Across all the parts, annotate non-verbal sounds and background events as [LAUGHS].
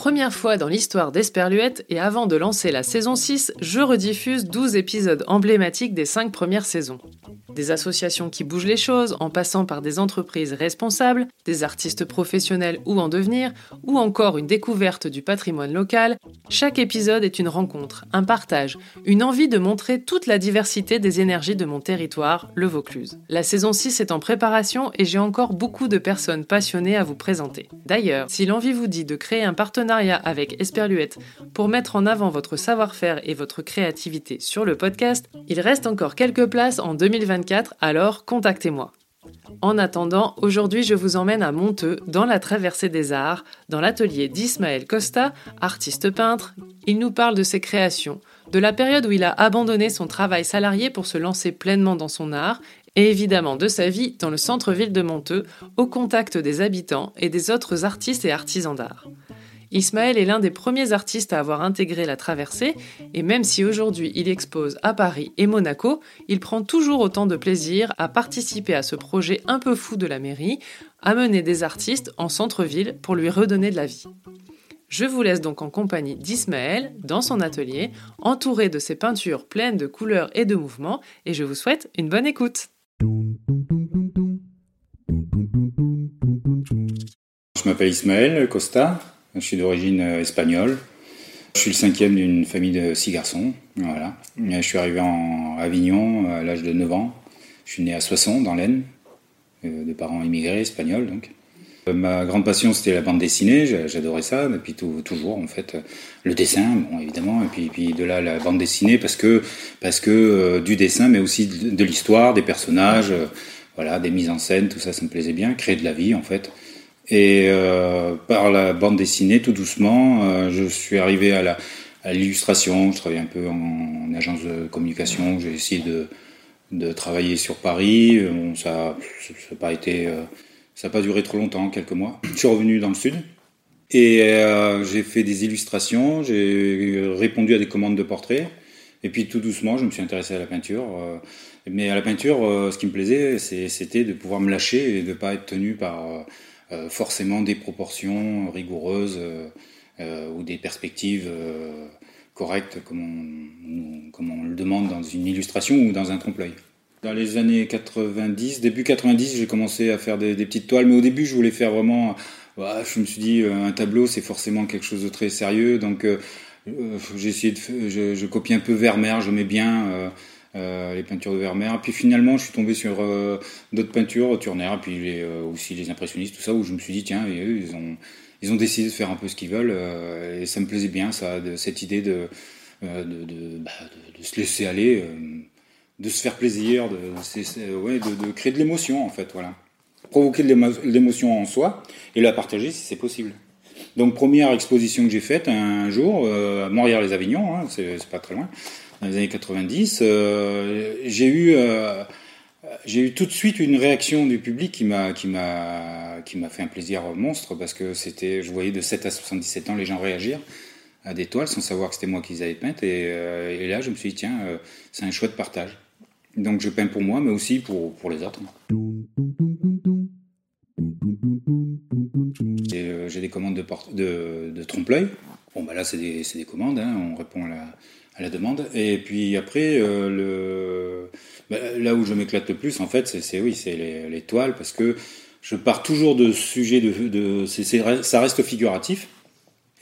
première fois dans l'histoire d'Esperluette et avant de lancer la saison 6, je rediffuse 12 épisodes emblématiques des 5 premières saisons. Des associations qui bougent les choses en passant par des entreprises responsables, des artistes professionnels ou en devenir, ou encore une découverte du patrimoine local, chaque épisode est une rencontre, un partage, une envie de montrer toute la diversité des énergies de mon territoire, le Vaucluse. La saison 6 est en préparation et j'ai encore beaucoup de personnes passionnées à vous présenter. D'ailleurs, si l'envie vous dit de créer un partenariat avec Esperluette pour mettre en avant votre savoir-faire et votre créativité sur le podcast, il reste encore quelques places en 2024 alors contactez-moi. En attendant, aujourd'hui je vous emmène à Monteux, dans la traversée des arts, dans l'atelier d'Ismaël Costa, artiste peintre. Il nous parle de ses créations, de la période où il a abandonné son travail salarié pour se lancer pleinement dans son art, et évidemment de sa vie dans le centre-ville de Monteux, au contact des habitants et des autres artistes et artisans d'art. Ismaël est l'un des premiers artistes à avoir intégré la traversée, et même si aujourd'hui il expose à Paris et Monaco, il prend toujours autant de plaisir à participer à ce projet un peu fou de la mairie, amener des artistes en centre-ville pour lui redonner de la vie. Je vous laisse donc en compagnie d'Ismaël dans son atelier, entouré de ses peintures pleines de couleurs et de mouvements, et je vous souhaite une bonne écoute. Je m'appelle Ismaël Costa, je suis d'origine euh, espagnole. Je suis le cinquième d'une famille de six garçons. Voilà. Je suis arrivé en Avignon à l'âge de 9 ans. Je suis né à Soissons, dans l'Aisne, euh, de parents immigrés espagnols. Donc. Euh, ma grande passion, c'était la bande dessinée. J'adorais ça depuis toujours, en fait. Le dessin, bon, évidemment, et puis, puis de là la bande dessinée parce que, parce que du dessin, mais aussi de, l'histoire, des personnages, voilà, des mises en scène, tout ça, ça me plaisait bien. Créer de la vie, en fait. Et euh, par la bande dessinée, tout doucement, euh, je suis arrivé à l'illustration. Je travaillais un peu en, agence de communication. J'ai essayé de, travailler sur Paris. ça n'a pas été, euh, ça n'a pas duré trop longtemps, quelques mois. Je suis revenu dans le sud et j'ai fait des illustrations. J'ai répondu à des commandes de portraits. Et puis tout doucement, je me suis intéressé à la peinture. mais à la peinture, ce qui me plaisait, c'était de pouvoir me lâcher et de ne pas être tenu par forcément des proportions rigoureuses euh, euh, ou des perspectives correctes comme on, comme on le demande dans une illustration ou dans un trompe-l'œil. Dans les années 90, début 90, j'ai commencé à faire des, petites toiles, mais au début, je voulais faire vraiment. je me suis dit, un tableau, c'est forcément quelque chose de très sérieux, donc j'ai essayé de, je, copiais un peu Vermeer, je mets bien euh, les peintures de Vermeer. Puis finalement, je suis tombé sur euh, d'autres peintures, Turner, puis euh, aussi les impressionnistes, tout ça, où je me suis dit, tiens, ils ont, ils ont décidé de faire un peu ce qu'ils veulent, et ça me plaisait bien, ça, de, cette idée de, bah, de, se laisser aller, de se faire plaisir, de, créer de l'émotion, en fait, voilà. Provoquer de l'émotion en soi et la partager si c'est possible. Donc première exposition que j'ai faite un jour à Montréal-les-Avignon, hein, c'est pas très loin dans les années 90, euh, j'ai eu euh, j'ai eu tout de suite une réaction du public qui m'a qui m'a qui m'a fait un plaisir monstre parce que c'était je voyais de 7 à 77 ans les gens réagir à des toiles sans savoir que c'était moi qui les avais peintes et, euh, là je me suis dit tiens c'est un chouette partage. Donc je peins pour moi mais aussi pour pour les autres. J'ai des commandes de, de, de trompe-l'œil. Bon bah là c'est des, des commandes hein, on répond à la à la demande. Et puis après, euh, le, bah, là où je m'éclate le plus, en fait, c'est oui, c'est les, toiles, parce que je pars toujours de sujets de, ça reste figuratif.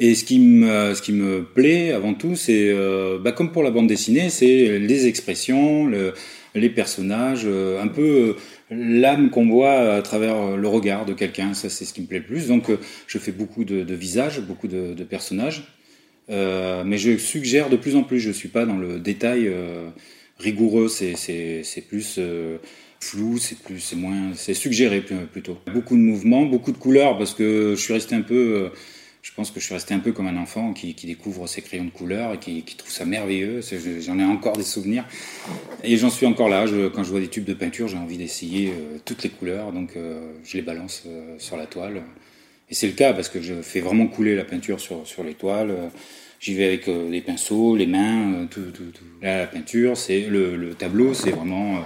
Et ce qui me, ce qui me plaît avant tout, c'est, euh, bah, comme pour la bande dessinée, c'est les expressions, le, les personnages, euh, un peu l'âme qu'on voit à travers le regard de quelqu'un. Ça, c'est ce qui me plaît le plus. Donc, je fais beaucoup de, visages, beaucoup de personnages. Euh, mais je suggère de plus en plus, je ne suis pas dans le détail euh, rigoureux, c'est plus euh, flou, c'est plus, c'est moins, c'est suggéré plutôt. Beaucoup de mouvements, beaucoup de couleurs, parce que je suis resté un peu, je pense que je suis resté un peu comme un enfant qui, découvre ses crayons de couleur et qui, trouve ça merveilleux. J'en ai encore des souvenirs et j'en suis encore là. Quand je vois des tubes de peinture, j'ai envie d'essayer toutes les couleurs, donc je les balance sur la toile. Et c'est le cas parce que je fais vraiment couler la peinture sur, sur les toiles. J'y vais avec euh, les pinceaux, les mains, euh, tout, la peinture, c'est le, le, tableau, c'est vraiment euh,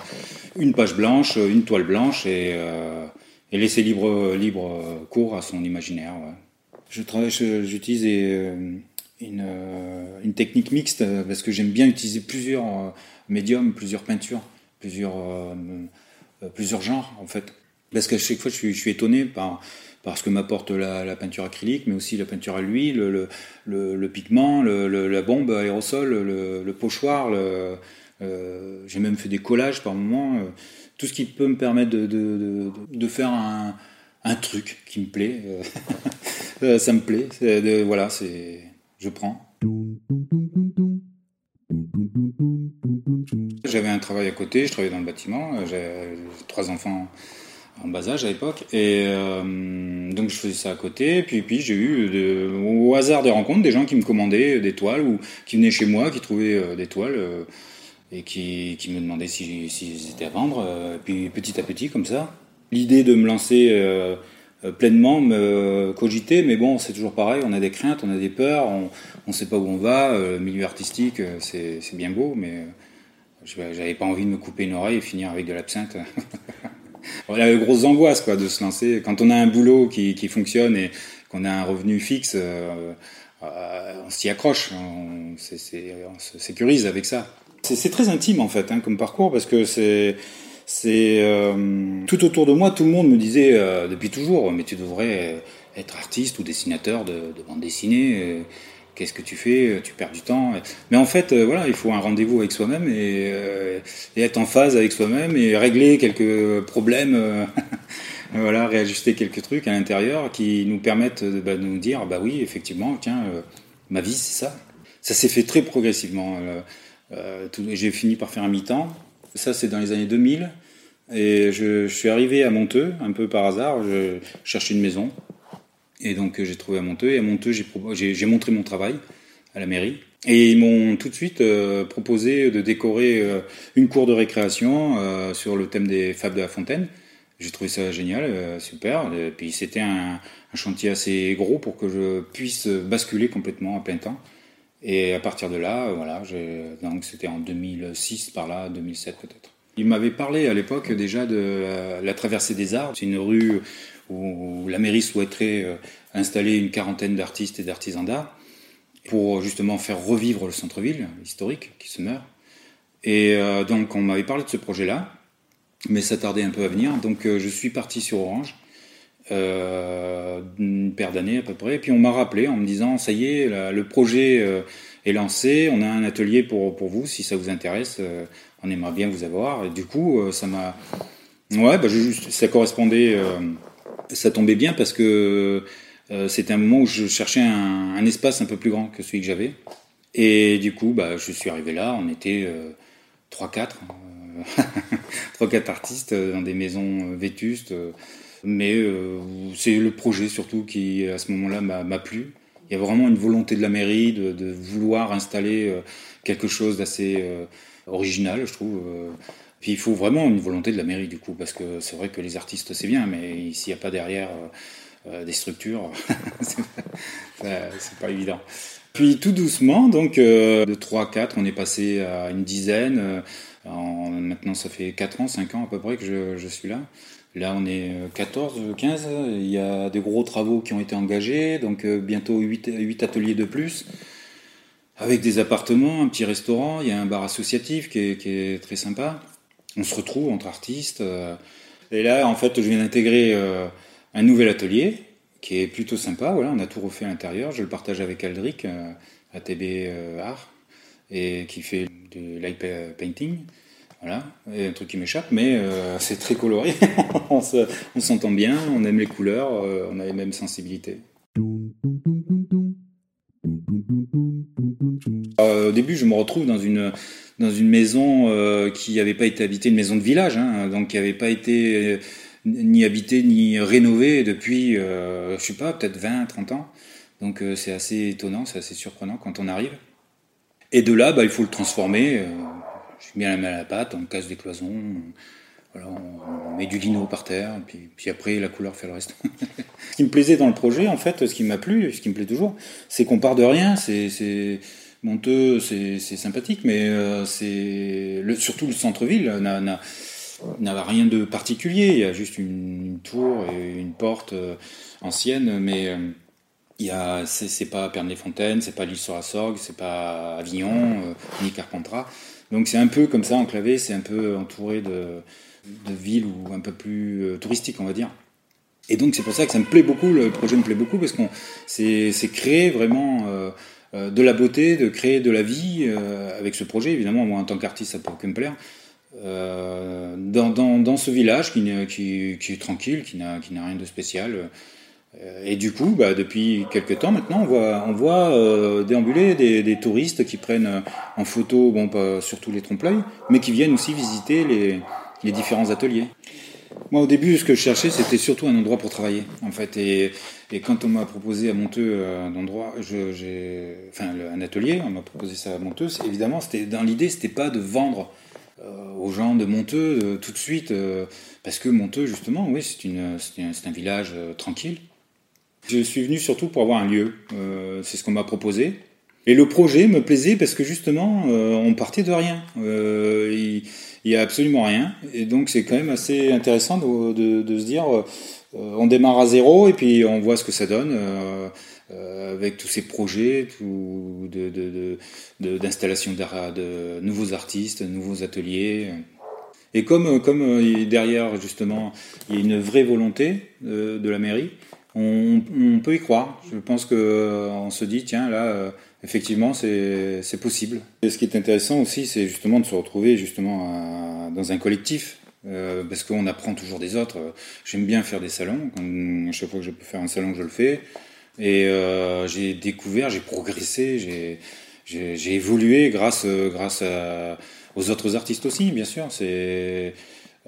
une page blanche, une toile blanche et, laisser libre, libre cours à son imaginaire. Je travaille, j'utilise une, une, technique mixte parce que j'aime bien utiliser plusieurs médiums, plusieurs peintures, plusieurs, plusieurs genres en fait. Parce qu'à chaque fois, je suis, je suis étonné par parce que m'apporte la, peinture acrylique, mais aussi la peinture à l'huile, le, pigment, la bombe aérosol, le, pochoir. Euh, j'ai même fait des collages par moment. Euh, tout ce qui peut me permettre de, faire un, truc qui me plaît. Euh, [LAUGHS] ça me plaît. voilà, je prends. J'avais un travail à côté, je travaillais dans le bâtiment, j'avais trois enfants en bas âge à l'époque. Et euh, donc je faisais ça à côté. Puis, puis j'ai eu au hasard des rencontres des gens qui me commandaient des toiles ou qui venaient chez moi, qui trouvaient euh, des toiles euh, et qui, me demandaient s'ils si, étaient à vendre. Et puis petit à petit, comme ça, l'idée de me lancer pleinement me cogitait. Mais bon, c'est toujours pareil. On a des craintes, on a des peurs, on ne sait pas où on va. Le milieu artistique, c'est bien beau, mais j'avais pas envie de me couper une oreille et finir avec de l'absinthe. [LAUGHS] on a de grosses angoisses quoi, de se lancer. Quand on a un boulot qui, qui fonctionne et qu'on a un revenu fixe, euh, euh, on s'y accroche, on, se sécurise avec ça. C'est très intime en fait hein, comme parcours parce que c'est c'est euh, tout autour de moi, tout le monde me disait depuis toujours, mais tu devrais être artiste ou dessinateur de, de bande dessinée qu'est-ce que tu fais Tu perds du temps. Mais en fait, euh, voilà, il faut un rendez-vous avec soi-même euh, et, être en phase avec soi-même et régler quelques problèmes, euh, [LAUGHS] voilà, réajuster quelques trucs à l'intérieur qui nous permettent bah, de nous dire, bah oui, effectivement, ma vie, c'est ça. Ça s'est fait très progressivement. J'ai fini par faire un mi-temps. Ça, c'est dans les années 2000. Et je, suis arrivé à Monteux, un peu par hasard. Je cherchais une maison. Et donc euh, j'ai trouvé à Monteux. Et à Monteux, j'ai montré mon travail à la mairie. Et ils m'ont tout de suite euh, proposé de décorer euh, une cour de récréation sur le thème des fables de la fontaine. J'ai trouvé ça génial, super. Et puis c'était un, chantier assez gros pour que je puisse basculer complètement à plein temps. Et à partir de là, voilà, donc c'était en 2006 par là, 2007 peut-être. Il m'avait parlé à l'époque déjà de la traversée des arbres. C'est une rue où la mairie souhaiterait euh, installer une quarantaine d'artistes et d'artisans d'art pour justement faire revivre le centre-ville historique qui se meurt. Et euh, donc on m'avait parlé de ce projet-là, mais ça tardait un peu à venir. Donc euh, je suis parti sur Orange, une paire d'années à peu près. Et puis on m'a rappelé en me disant, ça y est, le projet est lancé, on a un atelier pour, vous, si ça vous intéresse, on aimerait bien vous avoir. Et du coup, ça m'a... Ouais, bah, ça correspondait ça tombait bien parce que euh, c'était un moment où je cherchais un, espace un peu plus grand que celui que j'avais. Et du coup, bah, je suis arrivé là, on était 3-4, euh, 3-4 euh, [LAUGHS] artistes dans des maisons vétustes. mais c'est le projet surtout qui, à ce moment-là, m'a plu. Il y a vraiment une volonté de la mairie de vouloir installer quelque chose d'assez original, je trouve. Puis il faut vraiment une volonté de la mairie du coup, parce que c'est vrai que les artistes c'est bien, mais s'il n'y a pas derrière euh, euh, des structures, [LAUGHS] c'est pas évident. Puis tout doucement, donc euh, de 3 à 4, on est passé à une dizaine. maintenant ça fait 4 ans, 5 ans à peu près que je, je suis là. Là on est 14, 15, il y a des gros travaux qui ont été engagés, donc bientôt 8, 8 ateliers de plus avec des appartements, un petit restaurant, il y a un bar associatif qui est, qui est très sympa on se retrouve entre artistes. Euh. et là, en fait, je viens d'intégrer euh, un nouvel atelier qui est plutôt sympa. Voilà, on a tout refait à l'intérieur. Je le partage avec Aldric, euh, ATB Art, et qui fait du light painting. Voilà, un truc qui m'échappe, mais [LAUGHS] c'est très coloré. [LAUGHS] on s'entend bien, on aime les couleurs, on a les mêmes sensibilités. au début, je me retrouve dans une dans une maison euh, qui n'avait pas été habitée, une maison de village, hein, donc qui n'avait pas été euh, ni habitée ni rénovée depuis, euh, je sais pas, peut-être 20, 30 ans. Donc c'est assez étonnant, c'est assez surprenant quand on arrive. Et de là, bah, il faut le transformer. je mets la main à la pâte, on casse des cloisons, on, met du lino par terre, puis, puis après la couleur fait le reste. [LAUGHS] ce qui me plaisait dans le projet, en fait, ce qui m'a plu, ce qui me plaît toujours, c'est qu'on part de rien. Monteux, c'est sympathique, mais euh, c'est surtout le centre-ville n'a rien de particulier. Il y a juste une, tour et une porte ancienne, mais il y a, c'est, pas Pernes-les-Fontaines, c'est pas l'île sur la Sorgue, c'est pas Avignon, ni Carpentras. Donc c'est un peu comme ça enclavé, c'est un peu entouré de, de villes ou un peu plus touristiques, on va dire. Et donc c'est pour ça que ça me plaît beaucoup, le projet me plaît beaucoup, parce qu'on c'est créer vraiment euh, euh, de la beauté, de créer de la vie euh, avec ce projet. Évidemment, moi en tant qu'artiste, ça peut que me plaire. Dans, dans, dans, ce village qui, qui, qui est tranquille, qui n'a rien de spécial. Et du coup, bah, depuis quelques temps maintenant, on voit, on voit déambuler des, des, touristes qui prennent en photo, bon, pas surtout les trompe-l'œil, mais qui viennent aussi visiter les, les différents ateliers. Moi, au début, ce que je cherchais, c'était surtout un endroit pour travailler, en fait. Et, quand on m'a proposé à Monteux euh, un enfin, un atelier, on m'a proposé ça à Monteux. Évidemment, c'était dans l'idée, c'était pas de vendre euh, aux gens de Monteux euh, tout de suite, parce que Monteux, justement, oui, c'est une, c'est un, village tranquille. Je suis venu surtout pour avoir un lieu. c'est ce qu'on m'a proposé. Et le projet me plaisait parce que justement, on partait de rien. Il, il n'y a absolument rien. Et donc c'est quand même assez intéressant de, de, se dire, euh, on démarre à zéro et puis on voit ce que ça donne. Euh, euh, avec tous ces projets tout d'installation de, de, nouveaux artistes, nouveaux ateliers. Et comme, comme derrière, justement, il y a une vraie volonté de, la mairie, on, peut y croire. Je pense qu'on se dit, tiens, là, effectivement, c'est possible. Et ce qui est intéressant aussi, c'est justement de se retrouver justement dans un collectif. Euh, parce qu'on apprend toujours des autres. J'aime bien faire des salons. à chaque fois que je peux faire un salon, je le fais. Et euh, j'ai découvert, j'ai progressé, j'ai évolué grâce, grâce aux autres artistes aussi, bien sûr. C'est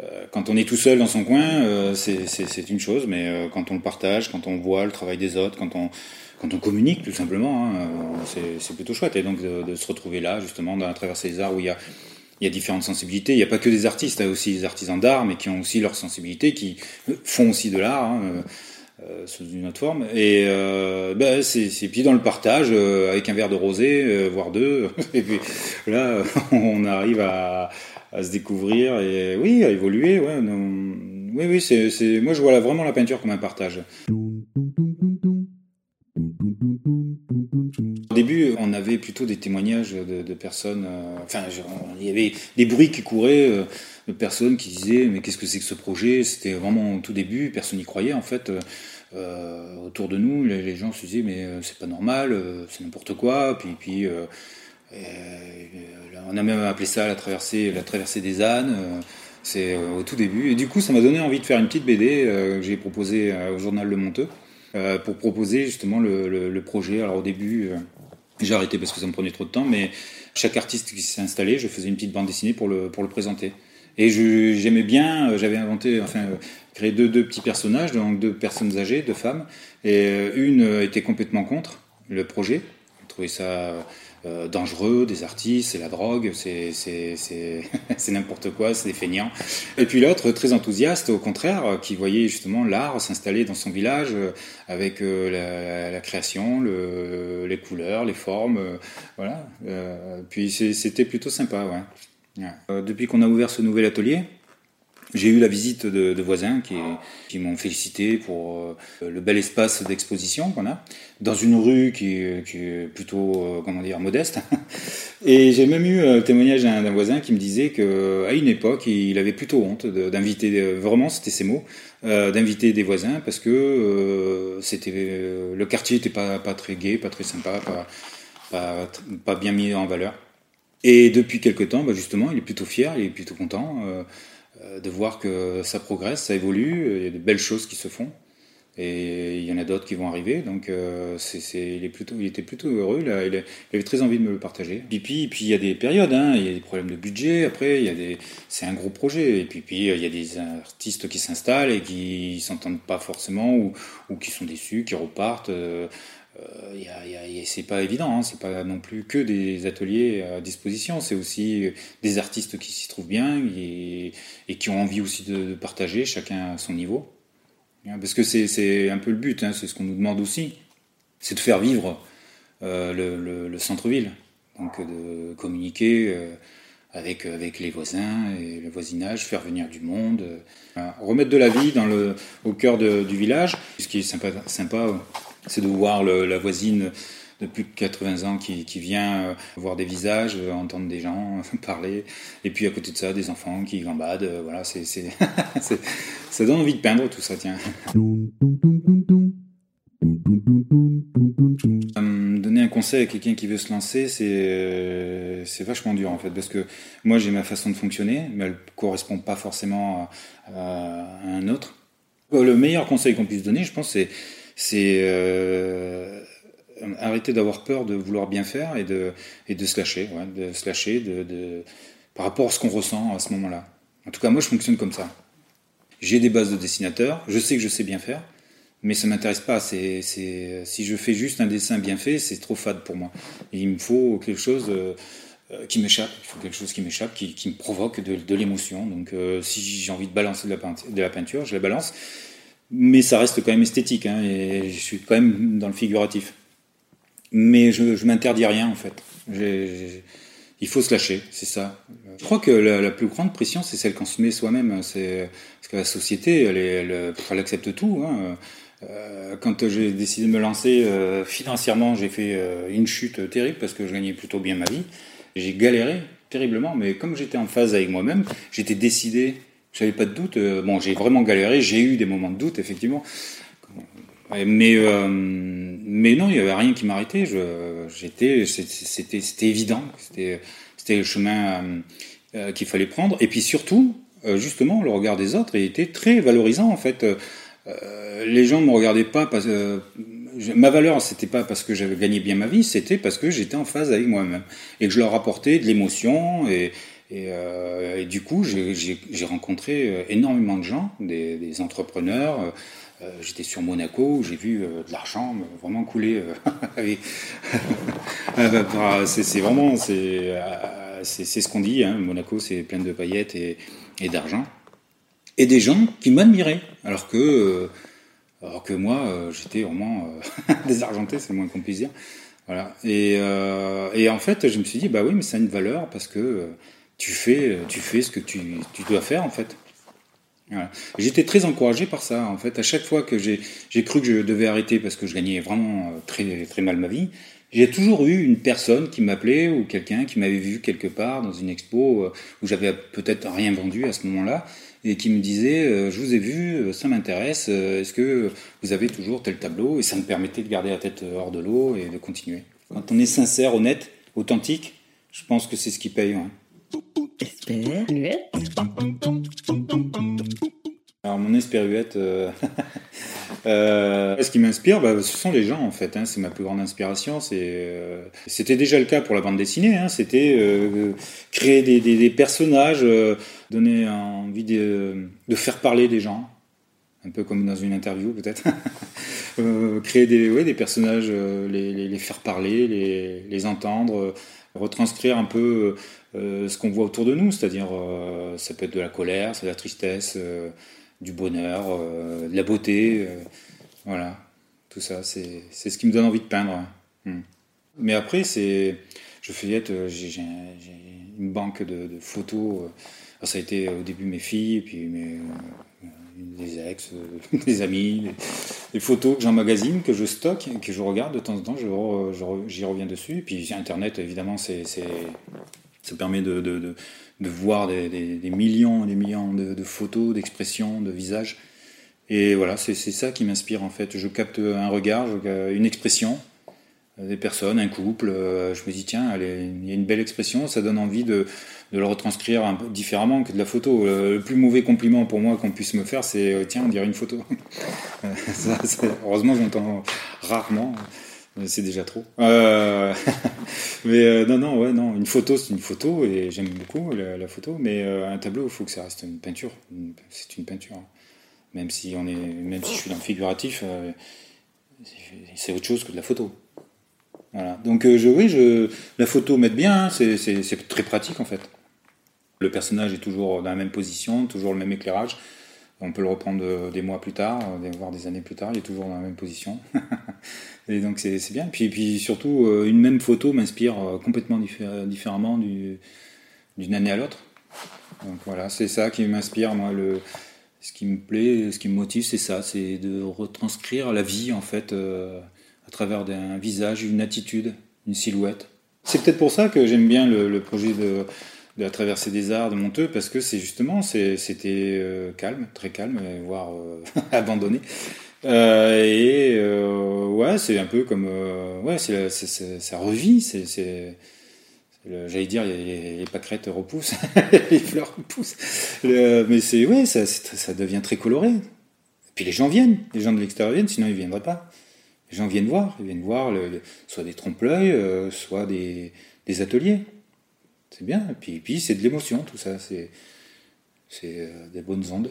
euh, quand on est tout seul dans son coin, c'est une chose, mais quand on le partage, quand on voit le travail des autres, quand on quand on communique tout simplement, hein, c'est plutôt chouette. Et donc de, se retrouver là, justement, dans la traversée des arts où il y a, y a différentes sensibilités. Il n'y a pas que des artistes, il y a aussi des artisans d'art, mais qui ont aussi leur sensibilité, qui font aussi de l'art. Hein, euh, sous une autre forme et euh, ben, c'est puis dans le partage euh, avec un verre de rosé voire deux [LAUGHS] et puis là [LAUGHS] on arrive à, à, se découvrir et oui à évoluer ouais oui oui c'est moi je vois là vraiment la peinture comme un partage au début, on avait plutôt des témoignages de, personnes. Euh, enfin, il y avait des bruits qui couraient euh, de personnes qui disaient Mais qu'est-ce que c'est que ce projet? C'était vraiment au tout début, personne n'y croyait en fait. Euh, autour de nous, les, gens se disaient Mais c'est pas normal, c'est n'importe quoi. Puis, puis on a même appelé ça la traversée, la traversée des ânes. c'est au tout début. Et du coup, ça m'a donné envie de faire une petite BD que j'ai proposée au journal Le Monteux. Pour proposer justement le, projet. Alors au début, j'ai arrêté parce que ça me prenait trop de temps, mais chaque artiste qui s'est installé, je faisais une petite bande dessinée pour le, pour le présenter. Et j'aimais bien, euh, j'avais inventé, enfin, euh, créé deux, deux petits personnages, donc deux personnes âgées, deux femmes, et euh, une était complètement contre le projet. Je trouvais ça euh, dangereux, des artistes, c'est la drogue, [LAUGHS] c'est n'importe quoi, c'est des feignants. Et puis l'autre, très enthousiaste, au contraire, qui voyait justement l'art s'installer dans son village euh, avec euh, la, création, le, les couleurs, les formes, voilà. puis c'était plutôt sympa, ouais. depuis qu'on a ouvert ce nouvel atelier, j'ai eu la visite de, voisins qui, qui m'ont félicité pour euh, le bel espace d'exposition qu'on a, dans une rue qui, est plutôt, euh, comment dire, modeste. [LAUGHS] Et j'ai même eu le témoignage d'un voisin qui me disait qu'à une époque, il avait plutôt honte d'inviter, vraiment, c'était ses mots, euh, d'inviter des voisins parce que c'était le quartier n'était pas, très gai, pas très sympa, pas, bien mis en valeur. Et depuis quelque temps, bah justement, il est plutôt fier, il est plutôt content. Euh, de voir que ça progresse, ça évolue, il y a de belles choses qui se font. Et il y en a d'autres qui vont arriver, donc euh, il, est plutôt, il était plutôt heureux, là, il, avait très envie de me le partager. Et puis, puis il y a des périodes, hein, il y a des problèmes de budget, après, il y a des, c'est un gros projet. Et puis, puis il y a des artistes qui s'installent et qui s'entendent pas forcément, ou, ou qui sont déçus, qui repartent. Euh, c'est pas évident, hein, c'est pas non plus que des ateliers à disposition, c'est aussi des artistes qui s'y trouvent bien et, qui ont envie aussi de, partager, chacun à son niveau. Hein, parce que c'est un peu le but, hein, c'est ce qu'on nous demande aussi, c'est de faire vivre euh, le, centre-ville, donc de communiquer euh, avec, les voisins et le voisinage, faire venir du monde, remettre de la vie au cœur du village. Ce qui est sympa c'est de voir la voisine de plus de 80 ans qui, qui vient voir des visages, entendre des gens [LAUGHS] parler, et puis à côté de ça, des enfants qui gambadent. Voilà, [LAUGHS] c'est, ça donne envie de peindre tout ça, tiens. Euh, donner un conseil à quelqu'un qui veut se lancer, c'est euh, c'est vachement dur en fait, parce que moi j'ai ma façon de fonctionner, mais elle ne correspond pas forcément à, un autre. Le meilleur conseil qu'on puisse donner, je pense, c'est c'est euh, arrêter d'avoir peur de vouloir bien faire et de, et de se lâcher, de se lâcher de, de, par rapport à ce qu'on ressent à ce moment-là. En tout cas, moi je fonctionne comme ça. J'ai des bases de dessinateur, je sais que je sais bien faire, mais ça m'intéresse pas. C'est, si je fais juste un dessin bien fait, c'est trop fade pour moi. il me faut quelque chose euh, euh, qui m'échappe. Il faut quelque chose qui m'échappe, qui, qui me provoque de, l'émotion. Donc, si j'ai envie de balancer de la, de la peinture, je la balance. Mais ça reste quand même esthétique, hein, et je suis quand même dans le figuratif. Mais je, je m'interdis rien en fait. il faut se lâcher, c'est ça. Je crois que la, plus grande pression, c'est celle qu'on se met soi-même. C'est parce que la société, elle, elle, elle accepte tout. Hein. Euh, quand j'ai décidé de me lancer euh, financièrement, j'ai fait euh, une chute terrible parce que je gagnais plutôt bien ma vie. J'ai galéré terriblement, mais comme j'étais en phase avec moi-même, j'étais décidé, j'avais pas de doute. bon, j'ai vraiment galéré, j'ai eu des moments de doute, effectivement. Mais, mais non, il n'y avait rien qui m'arrêtait. J'étais, c'était, c'était évident, c'était, c'était le chemin qu'il fallait prendre. Et puis surtout, justement, le regard des autres était très valorisant en fait. Euh, les gens ne me regardaient pas parce que euh, ma valeur, c'était pas parce que j'avais gagné bien ma vie, c'était parce que j'étais en phase avec moi-même et que je leur apportais de l'émotion et, et, euh, du coup, j'ai rencontré énormément de gens, des, entrepreneurs. J'étais sur Monaco, j'ai vu de l'argent vraiment couler. [LAUGHS] [LAUGHS] c'est vraiment, c'est ce qu'on dit. Hein, Monaco, c'est plein de paillettes et, et d'argent et des gens qui m'admiraient, alors que, euh, alors que moi, euh, j'étais vraiment euh, [LAUGHS] désargenté, c'est le moins qu'on puisse dire. Voilà. Et, et, en fait, je me suis dit, bah oui, mais ça a une valeur parce que tu fais, tu fais ce que tu, dois faire en fait. J'étais très encouragé par ça. En fait, à chaque fois que j'ai cru que je devais arrêter parce que je gagnais vraiment très, très mal ma vie, j'ai toujours eu une personne qui m'appelait ou quelqu'un qui m'avait vu quelque part dans une expo où j'avais peut-être rien vendu à ce moment-là et qui me disait euh, Je vous ai vu, euh, ça m'intéresse, euh, est-ce que vous avez toujours tel tableau? Et ça me permettait de garder la tête hors de l'eau et de continuer. Quand on est sincère, honnête, authentique, je pense que c'est ce qui paye. Hein. Alors mon espéruette, euh, [LAUGHS] euh, ce qui m'inspire, bah, ce sont les gens en fait. Hein, c'est ma plus grande inspiration. Euh, c'était déjà le cas pour la bande dessinée. Hein, c'était créer des, personnages, donner envie de, faire parler des gens, un peu comme dans une interview peut-être. [LAUGHS] créer des, des personnages, les, faire parler, les entendre, retranscrire un peu ce qu'on voit autour de nous. C'est-à-dire, ça peut être de la colère, c'est de la tristesse du bonheur, euh, de la beauté. Euh, voilà, tout ça, c'est ce qui me donne envie de peindre. Hmm. Mais après, c'est, je feuillette, euh, j'ai une banque de, photos. ça a été au début mes filles, puis mes, des ex, [LAUGHS] des amis, des, photos que j'emmagasine, que je stocke, que je regarde de temps en temps, j'y reviens dessus. Et puis Internet, évidemment, c'est, ça permet de, de, de voir des, des, millions et des millions de, photos, d'expressions, de visages. Et voilà, c'est ça qui m'inspire en fait. Je capte un regard, une expression des personnes, un couple. Euh, je me dis, tiens, il y a une belle expression, ça donne envie de, de le retranscrire un peu différemment que de la photo. Euh, le plus mauvais compliment pour moi qu'on puisse me faire, c'est, euh, tiens, on dirait une photo. [LAUGHS] heureusement, j'entends rarement c'est déjà trop. Euh, [LAUGHS] mais euh, non, non, ouais, non. Une photo, c'est une photo et j'aime beaucoup la, photo. Mais euh, un tableau, il faut que ça reste une peinture. C'est une peinture. Hein. Même si on est, même si je suis dans le figuratif, c'est autre chose que de la photo. Voilà. Donc je, oui, je, la photo m'aide bien. Hein. c'est très pratique en fait. Le personnage est toujours dans la même position, toujours le même éclairage. On peut le reprendre des mois plus tard, voire des années plus tard, il est toujours dans la même position. [LAUGHS] Et donc c'est bien. Puis, puis surtout, euh, une même photo m'inspire euh, complètement différemment du, d'une année à l'autre. Donc voilà, c'est ça qui m'inspire, moi. Ce qui me plaît, ce qui me motive, c'est ça, c'est de retranscrire la vie, en fait, euh, à travers un visage, une attitude, une silhouette. C'est peut-être pour ça que j'aime bien le, projet de, la traversée des arts de Monteux, parce que c'est justement, c'était calme, très calme, voire [LAUGHS] abandonné. Et ouais, c'est un peu comme, ouais, c'est, ça revit, J'allais dire, les, les, pâquerettes repoussent, [LAUGHS] les fleurs repoussent. mais c'est, ouais, ça, devient très coloré. Et puis les gens viennent, les gens de l'extérieur viennent, sinon ils ne viendraient pas. Les gens viennent voir, ils viennent voir soit des trompe-l'œil, euh, soit des, ateliers. C'est bien. Et puis, c'est de l'émotion, tout ça. C'est, euh, des bonnes ondes.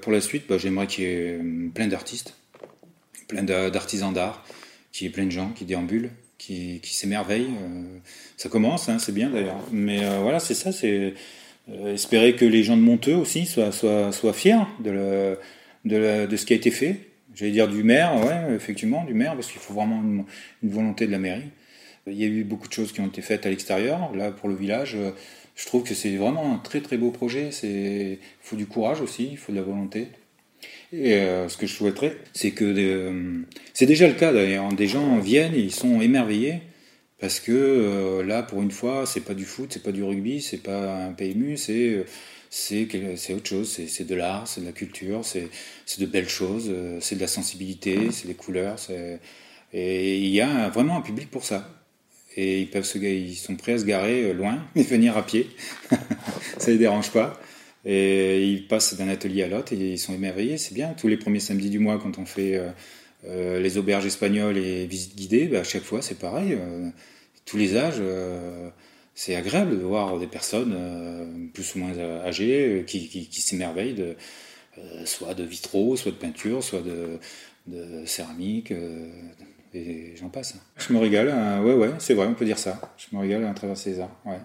Pour la suite, bah, j'aimerais qu'il y ait euh, plein d'artistes, plein d'artisans d'art qui est plein de gens qui déambulent, qui, s'émerveillent. Euh, ça commence, hein, c'est bien d'ailleurs. Mais euh, voilà, c'est ça, c'est espérer que les gens de Monteux aussi soient, fiers de, ce qui a été fait. J'allais dire du maire, ouais, effectivement, du maire, parce qu'il faut vraiment une, volonté de la mairie. Il y a eu beaucoup de choses qui ont été faites à l'extérieur. Là, pour le village, je trouve que c'est vraiment un très très beau projet. Il faut du courage aussi, il faut de la volonté. Et euh, ce que je souhaiterais, c'est que euh, c'est déjà le cas d'ailleurs. Des gens viennent ils sont émerveillés parce que euh, là, pour une fois, c'est pas du foot, c'est pas du rugby, c'est pas un PMU, c'est c'est autre chose. C'est de l'art, c'est de la culture, c'est de belles choses, c'est de la sensibilité, c'est des couleurs. Et il y a vraiment un public pour ça. Et ils peuvent se, ils sont prêts à se garer loin [LAUGHS] et venir à pied. [LAUGHS] ça les dérange pas. Et ils passent d'un atelier à l'autre et ils sont émerveillés, c'est bien. Tous les premiers samedis du mois, quand on fait euh, euh, les auberges espagnoles et visites guidées, bah, à chaque fois c'est pareil. Euh, tous les âges, c'est agréable de voir des personnes plus ou moins âgées qui, s'émerveillent de, soit de vitraux, soit de peinture, soit de céramique. Et j'en passe. Je me régale, ouais, ouais, c'est vrai, on peut dire ça. Je me régale à travers ces arts, ouais.